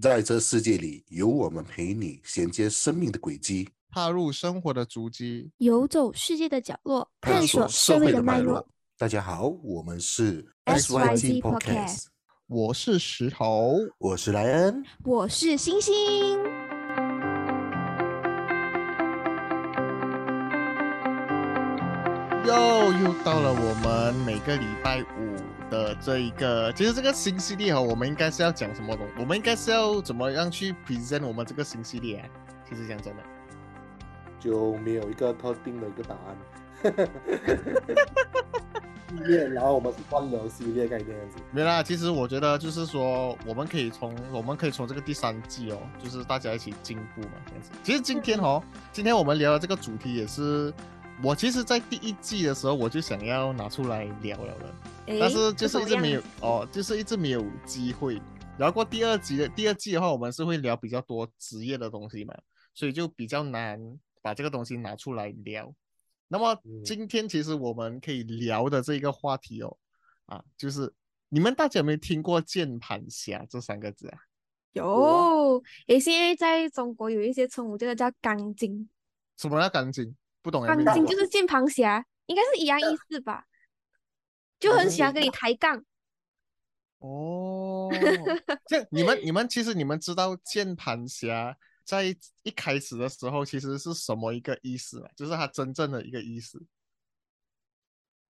在这世界里，有我们陪你衔接生命的轨迹，踏入生活的足迹，游走世界的角落，探索社会的脉络。。大家好，我们是 SYG Podcast，我是石头，我是莱恩。我是星星。又又到了我们每个礼拜五的这一个，其实这个新系列哈，我们应该是要讲什么东？我们应该是要怎么样去 present 我们这个新系列啊？其实讲真的，就没有一个特定的一个答案。系列，然后我们是乱聊系列概念这样子。没啦。其实我觉得就是说，我们可以从我们可以从这个第三季哦，就是大家一起进步嘛，这样子。其实今天哦，今天我们聊的这个主题也是我其实，在第一季的时候我就想要拿出来聊了的，诶但是就是一直没有哦，就是一直没有机会。然后过第二集的第二季的话，我们是会聊比较多职业的东西嘛，所以就比较难把这个东西拿出来聊。那么嗯今天其实我们可以聊的这个话题哦，啊，就是你们大家有没有听过键盘侠这三个字啊？有，诶，现在在中国有一些称呼，这个叫钢筋，什么叫钢筋？不懂哎，钢筋就是键盘侠，应该是一样意思吧？就很喜欢跟你抬杠。哦，这样你们你们其实你们知道键盘侠在一开始的时候其实是什么一个意思吗？就是它真正的一个意思。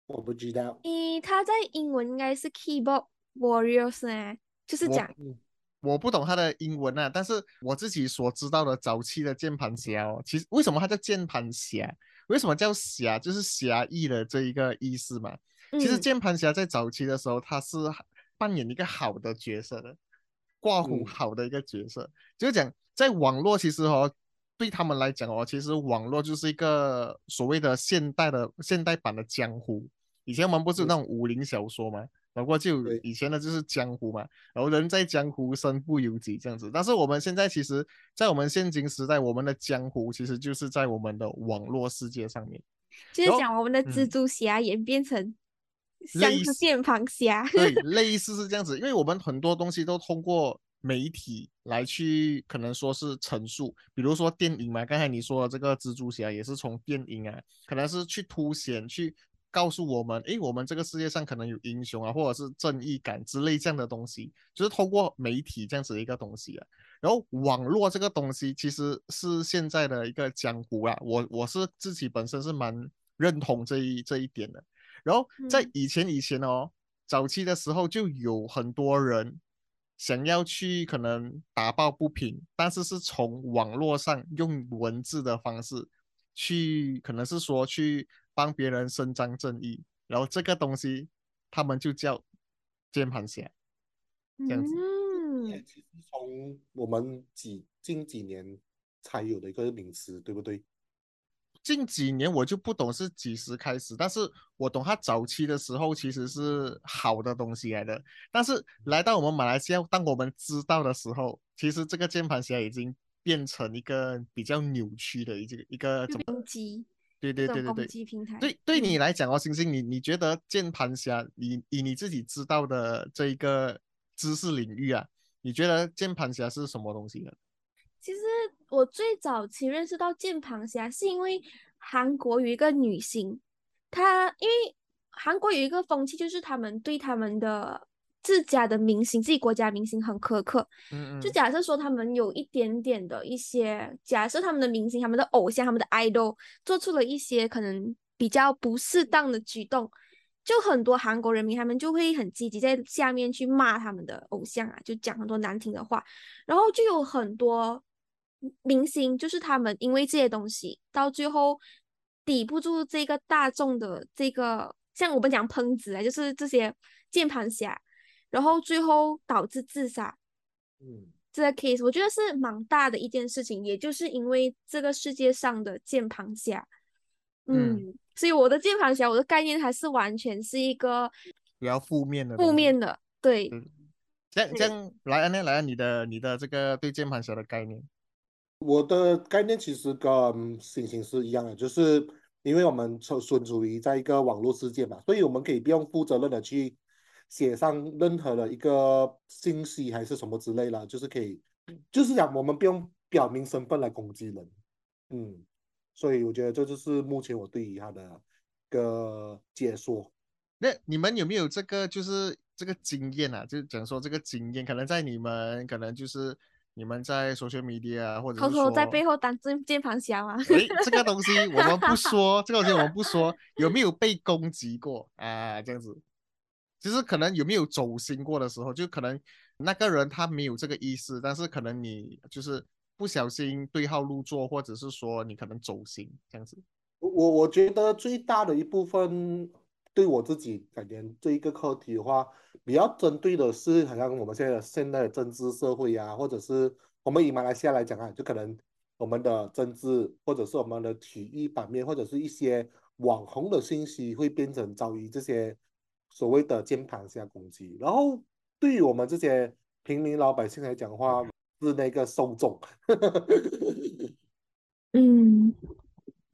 我不知道，咦，他在英文应该是 keyboard warriors 呢，就是我讲嗯，我不懂它的英文啊，但是我自己所知道的早期的键盘侠哦，其实为什么它叫键盘侠？为什么叫侠？就是侠义的这一个意思嘛。其实嗯键盘侠在早期的时候，他是扮演一个好的角色的，挂虎嗯好的一个角色。就是讲在网络，其实哦，对他们来讲哦，其实网络就是一个所谓的现代的现代版的江湖。以前我们不是有那种武林小说嘛，然后就以前的就是江湖嘛，然后人在江湖身不由己这样子。但是我们现在其实，在我们现今时代，我们的江湖其实就是在我们的网络世界上面。就是讲我们的蜘嗯蛛侠演变成像键盘侠。对，类似是这样子，因为我们很多东西都通过媒体来去，可能说是陈述，比如说电影嘛，刚才你说的这个蜘蛛侠也是从电影啊，可能是去凸显、去告诉我们，诶，我们这个世界上可能有英雄啊，或者是正义感之类这样的东西，就是通过媒体这样子的一个东西啊。然后网络这个东西其实是现在的一个江湖啊，我我是自己本身是蛮认同这一这一点的。然后在嗯以前以前哦，早期的时候就有很多人想要去可能打抱不平，但是是从网络上用文字的方式去，可能是说去帮别人伸张正义，然后这个东西他们就叫键盘侠。这样子嗯，其实从我们几近几年才有的一个名词，对不对？近几年我就不懂是几时开始，但是我懂它早期的时候其实是好的东西来的，但是来到我们马来西亚，当我们知道的时候，其实这个键盘侠已经变成一个比较扭曲的一个一个怎么？攻击对对对对对。击平台。对，你来讲哦，星星，你你觉得键盘侠，以以你自己知道的这一个知识领域啊，你觉得键盘侠是什么东西呢？其实我最早期认识到键盘侠，是因为韩国有一个女星，她因为韩国有一个风气，就是他们对他们的自家的明星、自己国家明星很苛刻。嗯嗯，就假设说他们有一点点的一些，假设他们的明星、他们的偶像、他们的 idol 做出了一些可能比较不适当的举动，就很多韩国人民他们就会很积极在下面去骂他们的偶像啊，就讲很多难听的话，然后就有很多明星，就是他们因为这些东西，到最后抵不住这个大众的这个，像我们讲喷子啊，就是这些键盘侠，然后最后导致自杀。嗯，这个 case 我觉得是蛮大的一件事情，也就是因为这个世界上的键盘侠，嗯嗯，所以我的键盘侠，我的概念还是完全是一个比较负面的负面的，对，嗯这样这样，来安呢？来安，你的你的这个对键盘侠的概念，我的概念其实跟星星是一样的，就是因为我们存存处于在一个网络世界嘛，所以我们可以不用负责任的去写上任何的一个信息还是什么之类的，就是可以，就是讲我们不用表明身份来攻击人，嗯，所以我觉得这就是目前我对于他的一个解说。那你们有没有这个就是这个经验啊？就是讲说这个经验，可能在你们可能就是你们在 social media 啊或者偷偷在背后当键键盘侠吗？诶，这个东西我们不说，这个东西我们不说，有没有被攻击过啊？这样子，就是可能有没有走心过的时候，就可能那个人他没有这个意思，但是可能你就是不小心对号入座，或者是说你可能走心这样子。我我我觉得最大的一部分对我自己感觉这一个课题的话，比较针对的是好像我们现在的现在的政治社会啊，或者是我们以马来西亚来讲啊，就可能我们的政治或者是我们的体育版面，或者是一些网红的信息会变成遭遇这些所谓的键盘侠攻击，然后对于我们这些平民老百姓来讲的话，是那个受众。嗯，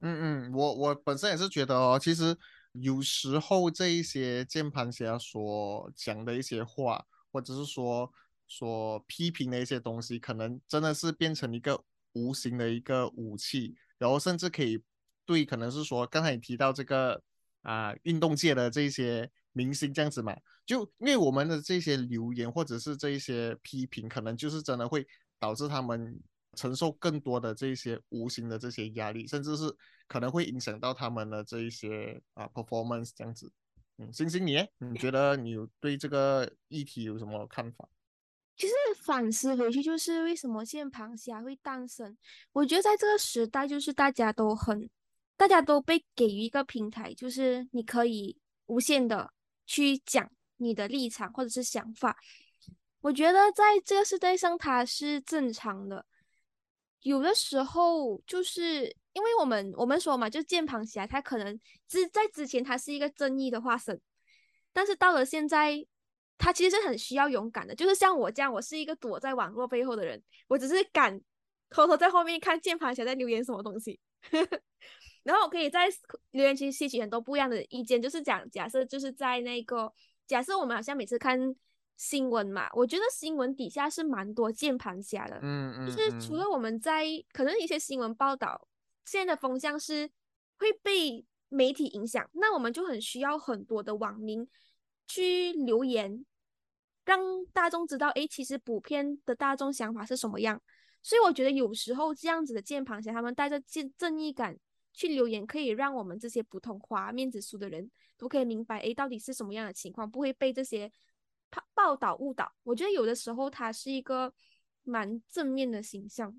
嗯嗯，我我本身也是觉得哦，其实有时候这一些键盘侠所讲的一些话，或者是说所批评的一些东西，可能真的是变成一个无形的一个武器，然后甚至可以对，可能是说刚才你提到这个啊、运动界的这些明星这样子嘛，就因为我们的这些留言或者是这一些批评，可能就是真的会导致他们承受更多的这些无形的这些压力，甚至是可能会影响到他们的这一些啊 performance 这样子。嗯，星星你，你觉得你有对这个议题有什么看法？其实反思回去，就是为什么键盘侠会诞生？我觉得在这个时代，就是大家都很，大家都被给予一个平台，就是你可以无限的去讲你的立场或者是想法。我觉得在这个时代上，它是正常的。有的时候就是因为我们我们说嘛，就键盘侠，他可能之在之前他是一个正义的化身，但是到了现在，他其实是很需要勇敢的。就是像我这样，我是一个躲在网络背后的人，我只是敢偷偷在后面看键盘侠在留言什么东西，然后我可以在留言区吸取很多不一样的意见。就是讲，假设就是在那个假设我们好像每次看新闻嘛，我觉得新闻底下是蛮多键盘侠的。嗯嗯，就是除嗯了我们在可能一些新闻报道，现在的风向是会被媒体影响，那我们就很需要很多的网民去留言，让大众知道，诶，其实普遍的大众想法是什么样。所以我觉得有时候这样子的键盘侠，他们带着正正义感去留言，可以让我们这些普通话面子书的人都可以明白，诶，到底是什么样的情况，不会被这些报报道误导。我觉得有的时候它是一个蛮正面的形象。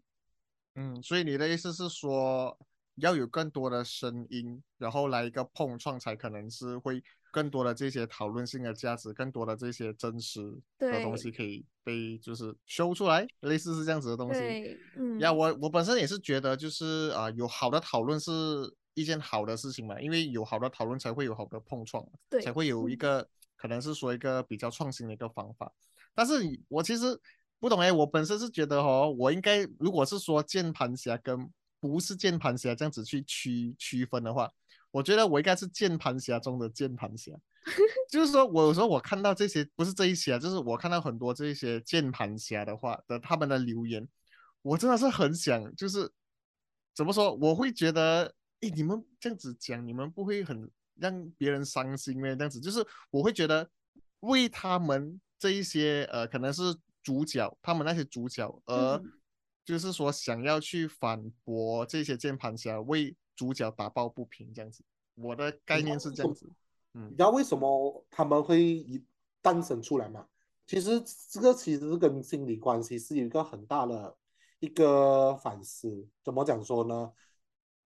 嗯，所以你的意思是说，要有更多的声音，然后来一个碰撞，才可能是会更多的这些讨论性的价值，更多的这些真实的东西可以被就是修出来，类似是这样子的东西。对，嗯，呀，我我本身也是觉得，就是啊、有好的讨论是一件好的事情嘛，因为有好的讨论才会有好的碰撞，对才会有一嗯个可能是说一个比较创新的一个方法。但是你我其实不懂哎，我本身是觉得哦，我应该如果是说键盘侠跟不是键盘侠这样子去区区分的话，我觉得我应该是键盘侠中的键盘侠。就是说，我有时候我看到这些，不是这一些啊，就是我看到很多这一些键盘侠的话的他们的留言，我真的是很想，就是怎么说，我会觉得，诶，你们这样子讲，你们不会很让别人伤心咩？这样子，就是我会觉得为他们这一些呃，可能是主角，他们那些主角，而嗯就是说想要去反驳这些键盘侠，为主角打抱不平这样子。我的概念是这样子，嗯你知道为什么他们会一诞生出来吗？其实这个其实是跟心理关系是有一个很大的一个反思。怎么讲说呢？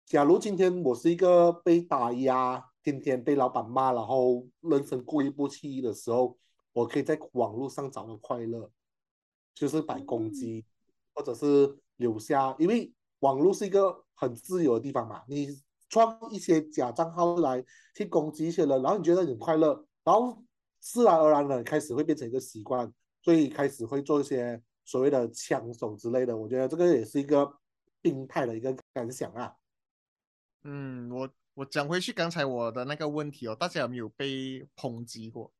假如今天我是一个被打压，天天被老板骂，然后人生过意不去的时候，我可以在网络上找到快乐，就是摆攻击，或者是留下，因为网络是一个很自由的地方嘛，你创一些假账号来去攻击一些人，然后你觉得很快乐，然后自然而然的开始会变成一个习惯，所以开始会做一些所谓的枪手之类的。我觉得这个也是一个病态的一个感想啊。嗯，我我讲回去刚才我的那个问题哦，大家有没有被抨击过？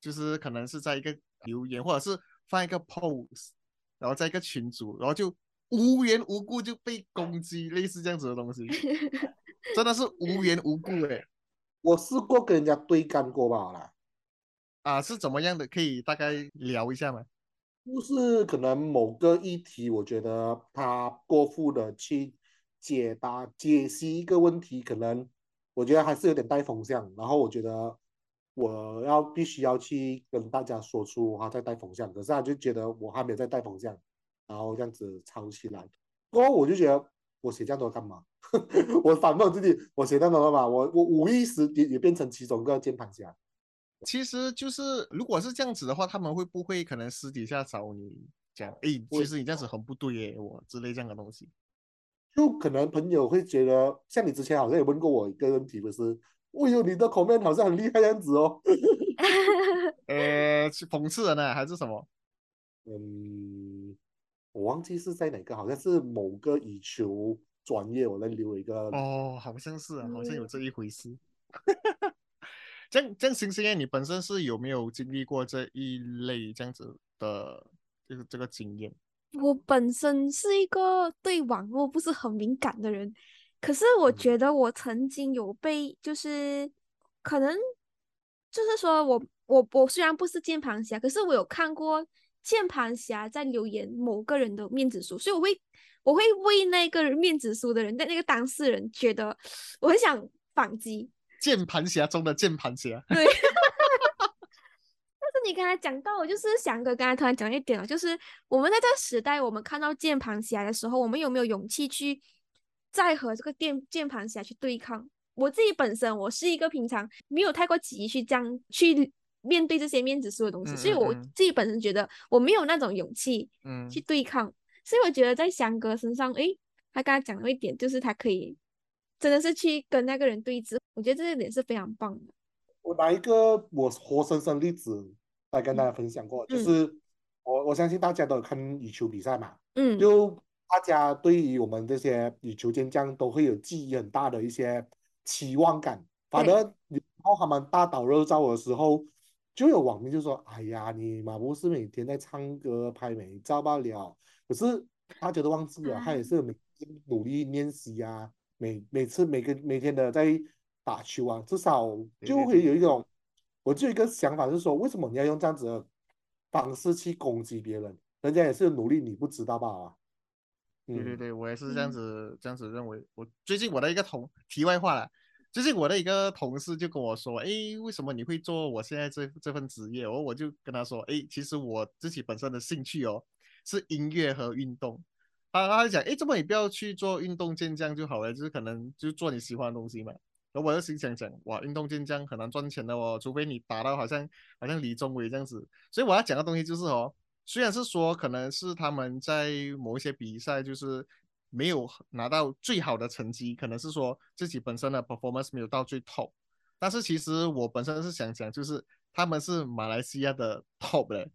就是可能是在一个留言，或者是放一个 pose，然后在一个群组，然后就无缘无故就被攻击，类似这样子的东西，真的是无缘无故诶。我试过跟人家对干过吧啦，啊，是怎么样的？可以大概聊一下吗？就是可能某个议题，我觉得他过分的去解答、解析一个问题，可能我觉得还是有点带风向。然后我觉得我要必须要去跟大家说出他在带风向，可是他就觉得我还没有在带风向，然后这样子吵起来。过后我就觉得我写这样多干嘛？我反问自己，我写这样多干嘛？我我无意识也也变成其中一个键盘侠。其实就是，如果是这样子的话，他们会不会可能私底下找你讲，哎，其实你这样子很不对耶，我之类这样的东西？就可能朋友会觉得，像你之前好像也问过我一个问题，不是？哎呦，你的 comment 好像很厉害这样子哦。呃，是讽刺人呢，还是什么？嗯，我忘记是在哪个，好像是某个羽球专业，我那留了一个。哦，好像是啊，好像有嗯这一回事。这 样这样，星星哎，你本身是有没有经历过这一类这样子的就是这个经验？我本身是一个对网络不是很敏感的人，可是我嗯觉得我曾经有被，就是可能就是说我我我虽然不是键盘侠，可是我有看过键盘侠在留言某个人的面子书，所以我会我会为那个人面子书的人，那那个当事人觉得我很想反击，键盘侠中的键盘侠，对。但是你刚才讲到，我就是翔哥刚才突然讲一点了，就是我们在这个时代，我们看到键盘侠的时候，我们有没有勇气去再和这个键键盘侠去对抗？我自己本身，我是一个平常没有太过急去这样去面对这些面子书的东西，嗯所以我自己本身觉得我没有那种勇气嗯。去对抗，所以我觉得在翔哥身上，诶，他刚才讲了一点，就是他可以真的是去跟那个人对峙，我觉得这一点是非常棒的。我拿一个我活生生例子来跟大家分享过，就嗯是我我相信大家都有看羽球比赛嘛，嗯，就大家对于我们这些羽球健将都会有记忆很大的一些期望感。反对而有时候他们大倒热照的时候，就有网民就说：“哎呀，你马博士每天在唱歌拍美照罢了。”可是大家都忘记了，他也是每天努力练习啊，每每次每个每天的在打球啊，至少就会有一种，我就有一个想法是说，为什么你要用这样子的方式去攻击别人？人家也是努力，你不知道罢了啊。嗯，对对对，我也是这样嗯子这样子认为。我最近我的一个同题外话了，最近我的一个同事就跟我说，哎，为什么你会做我现在这这份职业？我，我就跟他说，哎，其实我自己本身的兴趣哦是音乐和运动。他他就讲，哎，这么你不要去做运动健将就好了，就是可能就做你喜欢的东西嘛。然后我就心想讲，哇，运动健将很难赚钱的哦，除非你打到好像好像李宗伟这样子。所以我要讲的东西就是哦，虽然是说可能是他们在某一些比赛就是没有拿到最好的成绩，可能是说自己本身的 performance 没有到最 top，但是其实我本身是想讲，就是他们是马来西亚的 top 嘞，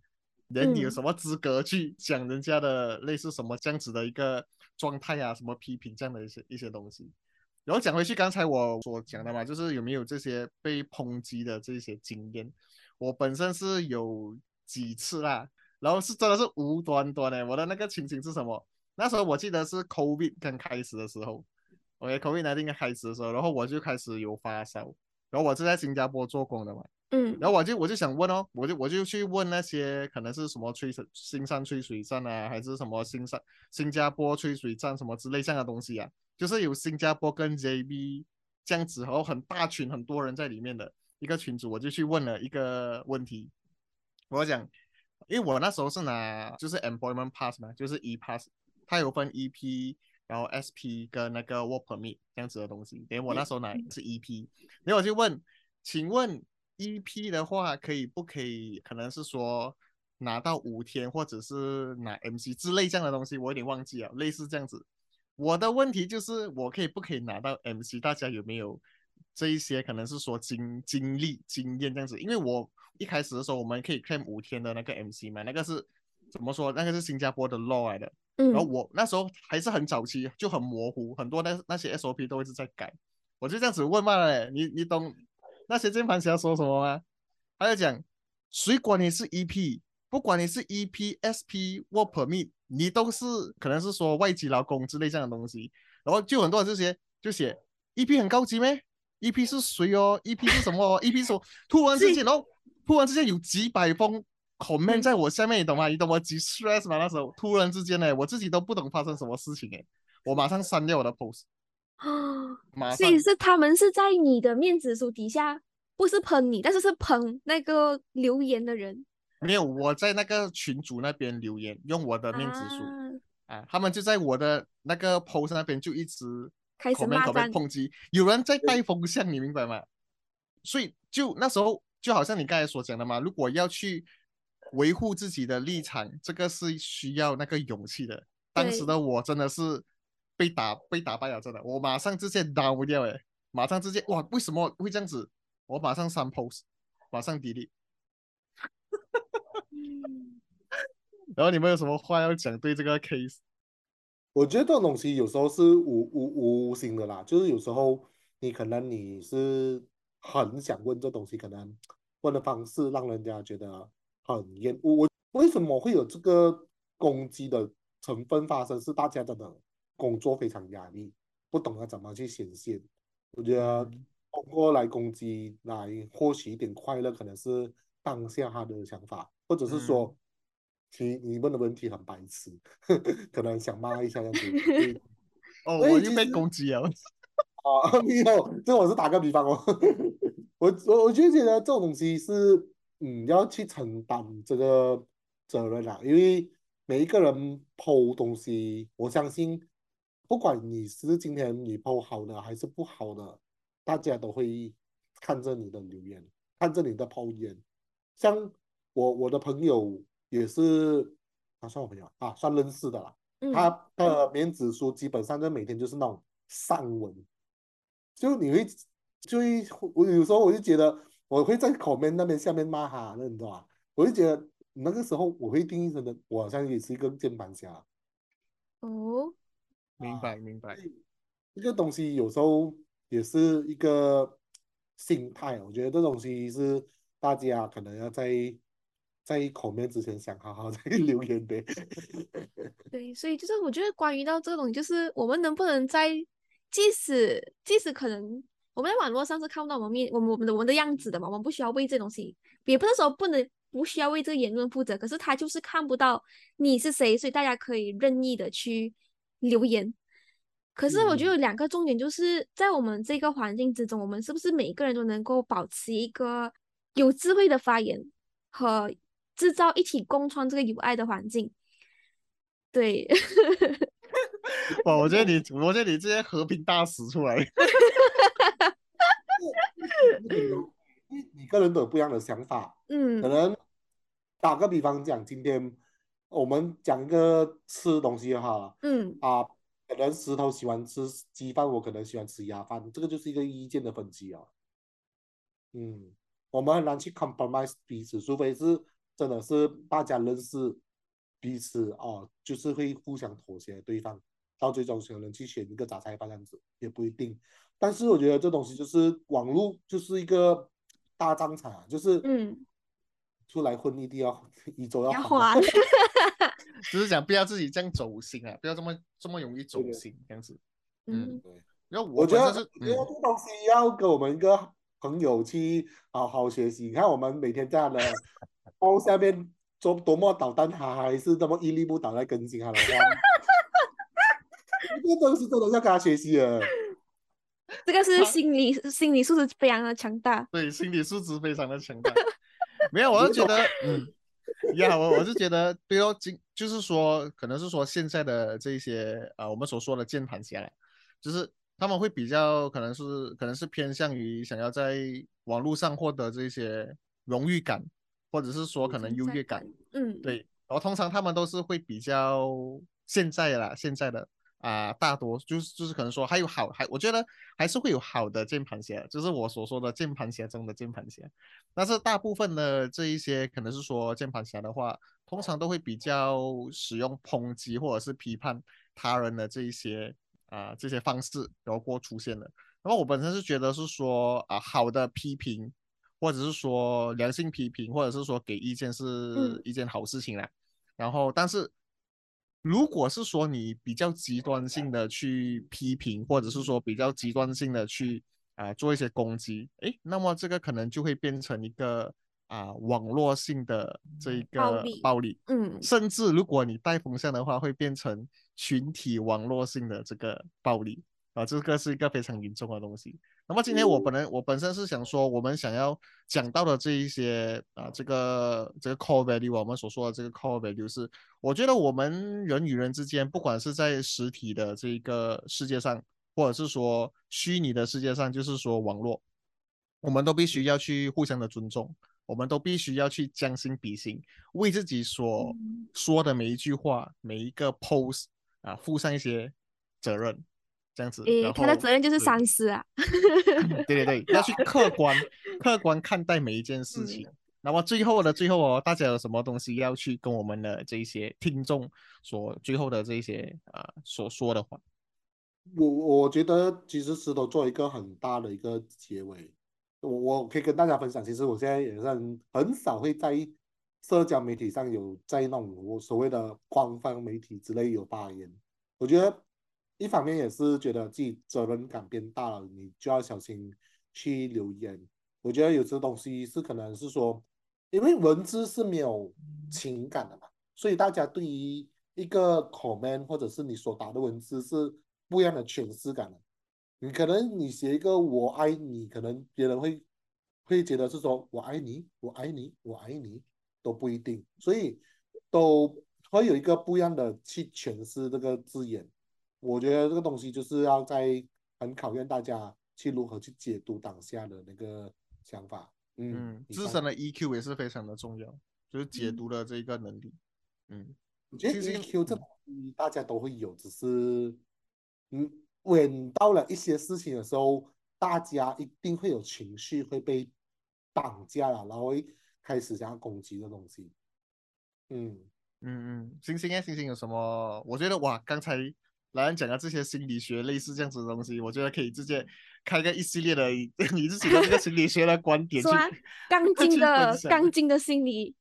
人你有嗯什么资格去讲人家的类似什么这样子的一个状态啊，什么批评这样的一些一些东西。然后讲回去刚才我所讲的嘛，就是有没有这些被抨击的这些经验？我本身是有几次啦，然后是真的是无端端的。我的那个情形是什么？那时候我记得是 COVID 刚开始的时候，OK，COVID 那天开始的时候，然后我就开始有发烧，然后我是在新加坡做工的嘛，嗯然后我就我就想问哦，我就我就去问那些可能是什么吹水新山吹水站啊，还是什么新山新加坡吹水站什么之类这样的东西啊，就是有新加坡跟 JB 这样子，然后很大群很多人在里面的一个群组，我就去问了一个问题，我讲，因为我那时候是拿就是 employment pass 嘛，就是 e pass，它有分 EP。然后 SP 跟那个 work permit 这样子的东西，等我那时候拿是 EP，然后我就问，请问 EP 的话，可以不可以？可能是说拿到五天，或者是拿 MC 之类这样的东西，我有点忘记了，类似这样子。我的问题就是，我可以不可以拿到 MC？大家有没有这一些可能是说经经历经验这样子？因为我一开始的时候，我们可以 claim 五天的那个 MC 嘛，那个是怎么说？那个是新加坡的 law 来的。嗯，然后我那时候还是很早期，就很模糊，很多那那些 SOP 都一直在改。我就这样子问嘛嘞，你你懂那些键盘侠说什么吗？他就讲谁管你是 EP，不管你是 EP、SP、Work Permit，你都是可能是说外籍劳工之类这样的东西。然后就很多人这些就写 EP 很高级咩？EP 是谁哦？EP 是什么、哦、？EP 说突然之间，然后突然之间有几百封 comment 在我下面，你懂吗？你懂我几 stress 吗？那时候突然之间呢，我自己都不懂发生什么事情哎，我马上删掉我的 post，马上所以是他们是在你的面子书底下，不是喷你，但是是喷那个留言的人没有我在那个群主那边留言，用我的面子书啊，啊，他们就在我的那个 post 那边就一直开始骂战。抨击，有人在带风向，你明白吗？所以就那时候就好像你刚才所讲的嘛，如果要去维护自己的立场，这个是需要那个勇气的。当时的我真的是被打被打败了，真的，我马上直接 down 掉，诶，马上直接哇，为什么会这样子？我马上删 post，马上 delete。嗯然后你们有什么话要讲对这个 case？我觉得这种东西有时候是无无无心的啦，就是有时候你可能你是很想问这东西，可能问的方式让人家觉得很厌恶。我为什么会有这个攻击的成分发生？是大家真的工作非常压力，不懂得怎么去显现。我觉得通过来攻击来获取一点快乐，可能是当下他的想法，或者是说。其实你问的问题很白痴，可能想骂一下这样子。哦，我又被攻击了。啊，没有，这我是打个比方哦。我我我就觉得这种东西是，嗯，要去承担这个责任啦，因为每一个人剖东西，我相信，不管你是今天你剖好的还是不好的，大家都会看着你的留言，看着你的剖言。像我我的朋友也是，啊，算我朋友啊，算认识的啦。嗯，他的面子书基本上就每天就是那种散文，就你会就会我有时候我就觉得我会在 comment 那边下面骂他，那你知道吗？我就觉得那个时候我会定义成的，我好像也是一个键盘侠。哦，明白明白。这个东西有时候也是一个心态，我觉得这东西是大家可能要在在 comment 之前想好好再 留言的。对，所以就是我觉得关于到这个东西，就是我们能不能在，即使即使可能我们在网络上是看不到我们面我们我们的我们的样子的嘛，我们不需要为这东西，也不是说不能不需要为这个言论负责，可是他就是看不到你是谁，所以大家可以任意的去留言。可是我觉得有两个重点，就是在我们这个环境之中，我们是不是每个人都能够保持一个有智慧的发言和制造一起共创这个有爱的环境？对，哇，我觉得你，我觉得你这些和平大使出来，因为每个人都有不一样的想法，嗯。可能打个比方讲，今天我们讲一个吃东西哈嗯。啊，可能石头喜欢吃鸡饭，我可能喜欢吃鸭饭，这个就是一个意见的分歧啊。嗯，我们很难去 compromise 彼此，除非是真的是大家认识彼此哦，就是会互相妥协对方，到最终可能去选一个杂菜吧这样子也不一定。但是我觉得这东西就是网络就是一个大战场啊，就是嗯，出来混一定要一周要要还还，只是讲不要自己这样走心啊，不要这么这么容易走心这样子。嗯对然后我觉得，是，我觉得嗯，这东西要跟我们一个朋友去好好学习。你看，我们每天这样的包下面做多么捣蛋，他还是这么屹立不倒在更新他的话。这个东西真的要跟他学习啊。这个是心理心理素质非常的强大。对，心理素质非常的强大。没有，我是觉得，嗯，呀，我我是觉得，对哦，今就是说，可能是说现在的这些啊、我们所说的键盘侠啦，就是他们会比较可能是可能是偏向于想要在网络上获得这些荣誉感，或者是说可能优越感。嗯，对，然后通常他们都是会比较现在啦，现在的啊、大多就是就是可能说还有好还我觉得还是会有好的键盘侠，就是我所说的键盘侠中的键盘侠，但是大部分的这一些可能是说键盘侠的话，通常都会比较使用抨击或者是批判他人的这一些啊、这些方式，然后过出现的。然后我本身是觉得是说啊、好的批评或者是说良性批评，或者是说给意见是嗯一件好事情啦。然后，但是如果是说你比较极端性的去批评，或者是说比较极端性的去啊、做一些攻击，诶，那么这个可能就会变成一个啊、网络性的这一个暴力暴力，嗯。甚至如果你带风向的话，会变成群体网络性的这个暴力啊，这个是一个非常严重的东西。那么今天我本人我本身是想说，我们想要讲到的这一些啊，这个这个 core value，我们所说的这个 core value 是，我觉得我们人与人之间，不管是在实体的这个世界上，或者是说虚拟的世界上，就是说网络，我们都必须要去互相的尊重，我们都必须要去将心比心，为自己所嗯说的每一句话、每一个 post 啊，负上一些责任，这样子。他的后责任就是对三思啊。对对对，要去客观 客观看待每一件事嗯情。那么最后的最后哦，大家有什么东西要去跟我们的这一些听众所最后的这一些啊、所说的话？我我觉得其实石头做一个很大的一个结尾，我我可以跟大家分享，其实我现在也是很很少会在社交媒体上有在那种我所谓的官方媒体之类有发言。我觉得一方面也是觉得自己责任感变大了，你就要小心去留言。我觉得有些东西是可能是说，因为文字是没有情感的嘛，所以大家对于一个 comment 或者是你所打的文字是不一样的诠释感的。你可能你写一个我爱你，可能别人会会觉得是说我爱你，我爱你，我爱你都不一定，所以都会有一个不一样的去诠释这个字眼。我觉得这个东西就是要在很考验大家去如何去解读当下的那个想法。嗯嗯，，自身的 EQ 也是非常的重要，就是解嗯读的这一个能力。嗯，我觉得 EQ 这嗯东西大家都会有，只是嗯，when 到了一些事情的时候，大家一定会有情绪会被绑架了，然后会开始想要攻击的东西。嗯，嗯嗯，星星啊，星星有什么？我觉得哇，刚才莱恩讲的这些心理学类似这样子的东西，我觉得可以直接开个一系列的 你自己的这个心理学的观点去说。啊，刚去劲的分享刚劲的心理。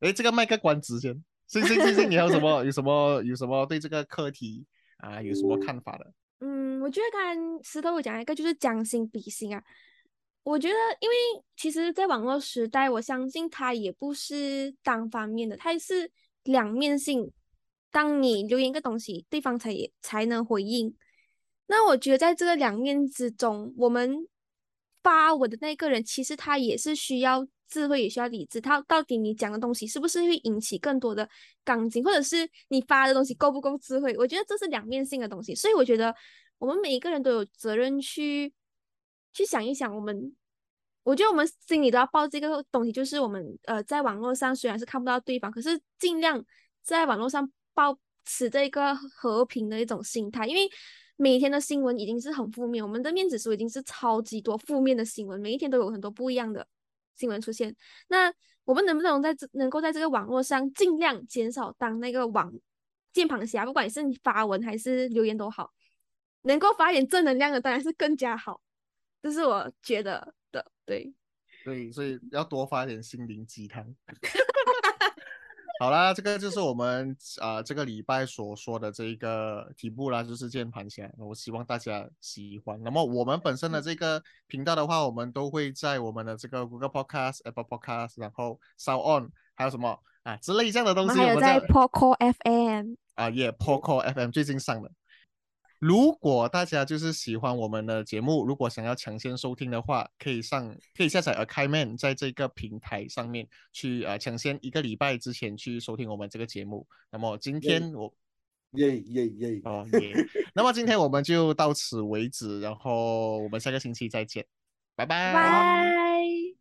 哎，这个卖个关子先。星星星星，你还有什么 有什么有什么对这个课题啊有什么看法的？嗯，我觉得刚才石头有讲一个就是将心比心啊。我觉得，因为其实，在网络时代，我相信它也不是单方面的，它是两面性。当你留言一个东西，对方才也才能回应。那我觉得，在这个两面之中，我们发文的那个人，其实他也是需要智慧，也需要理智。他到底你讲的东西是不是会引起更多的杠精，或者是你发的东西够不够智慧？我觉得这是两面性的东西，所以我觉得我们每一个人都有责任去去想一想，我们我觉得我们心里都要抱这个东西，就是我们呃在网络上虽然是看不到对方，可是尽量在网络上保持这个和平的一种心态，因为。每天的新闻已经是很负面，我们的面子书已经是超级多负面的新闻，每一天都有很多不一样的新闻出现。那我们能不能在这能够在这个网络上尽量减少当那个网键盘侠，不管是你发文还是留言都好，能够发点正能量的当然是更加好，这是我觉得的。对，对，所以要多发点心灵鸡汤。好啦，这个就是我们啊、呃这个礼拜所说的这一个题目啦，就是键盘侠。我希望大家喜欢。那么我们本身的这个频道的话，我们都会在我们的这个 Google Podcast、Apple Podcast，然后 Sound On，还有什么啊之类这样的东西，我们还有在 Poco FM，啊，也 Poco FM 最近上的。如果大家就是喜欢我们的节目，如果想要抢先收听的话，可以上可以下载 Akaiman，在这个平台上面去呃抢先一个礼拜之前去收听我们这个节目。那么今天我耶耶耶，哦耶，那么今天我们就到此为止，然后我们下个星期再见，拜拜。拜。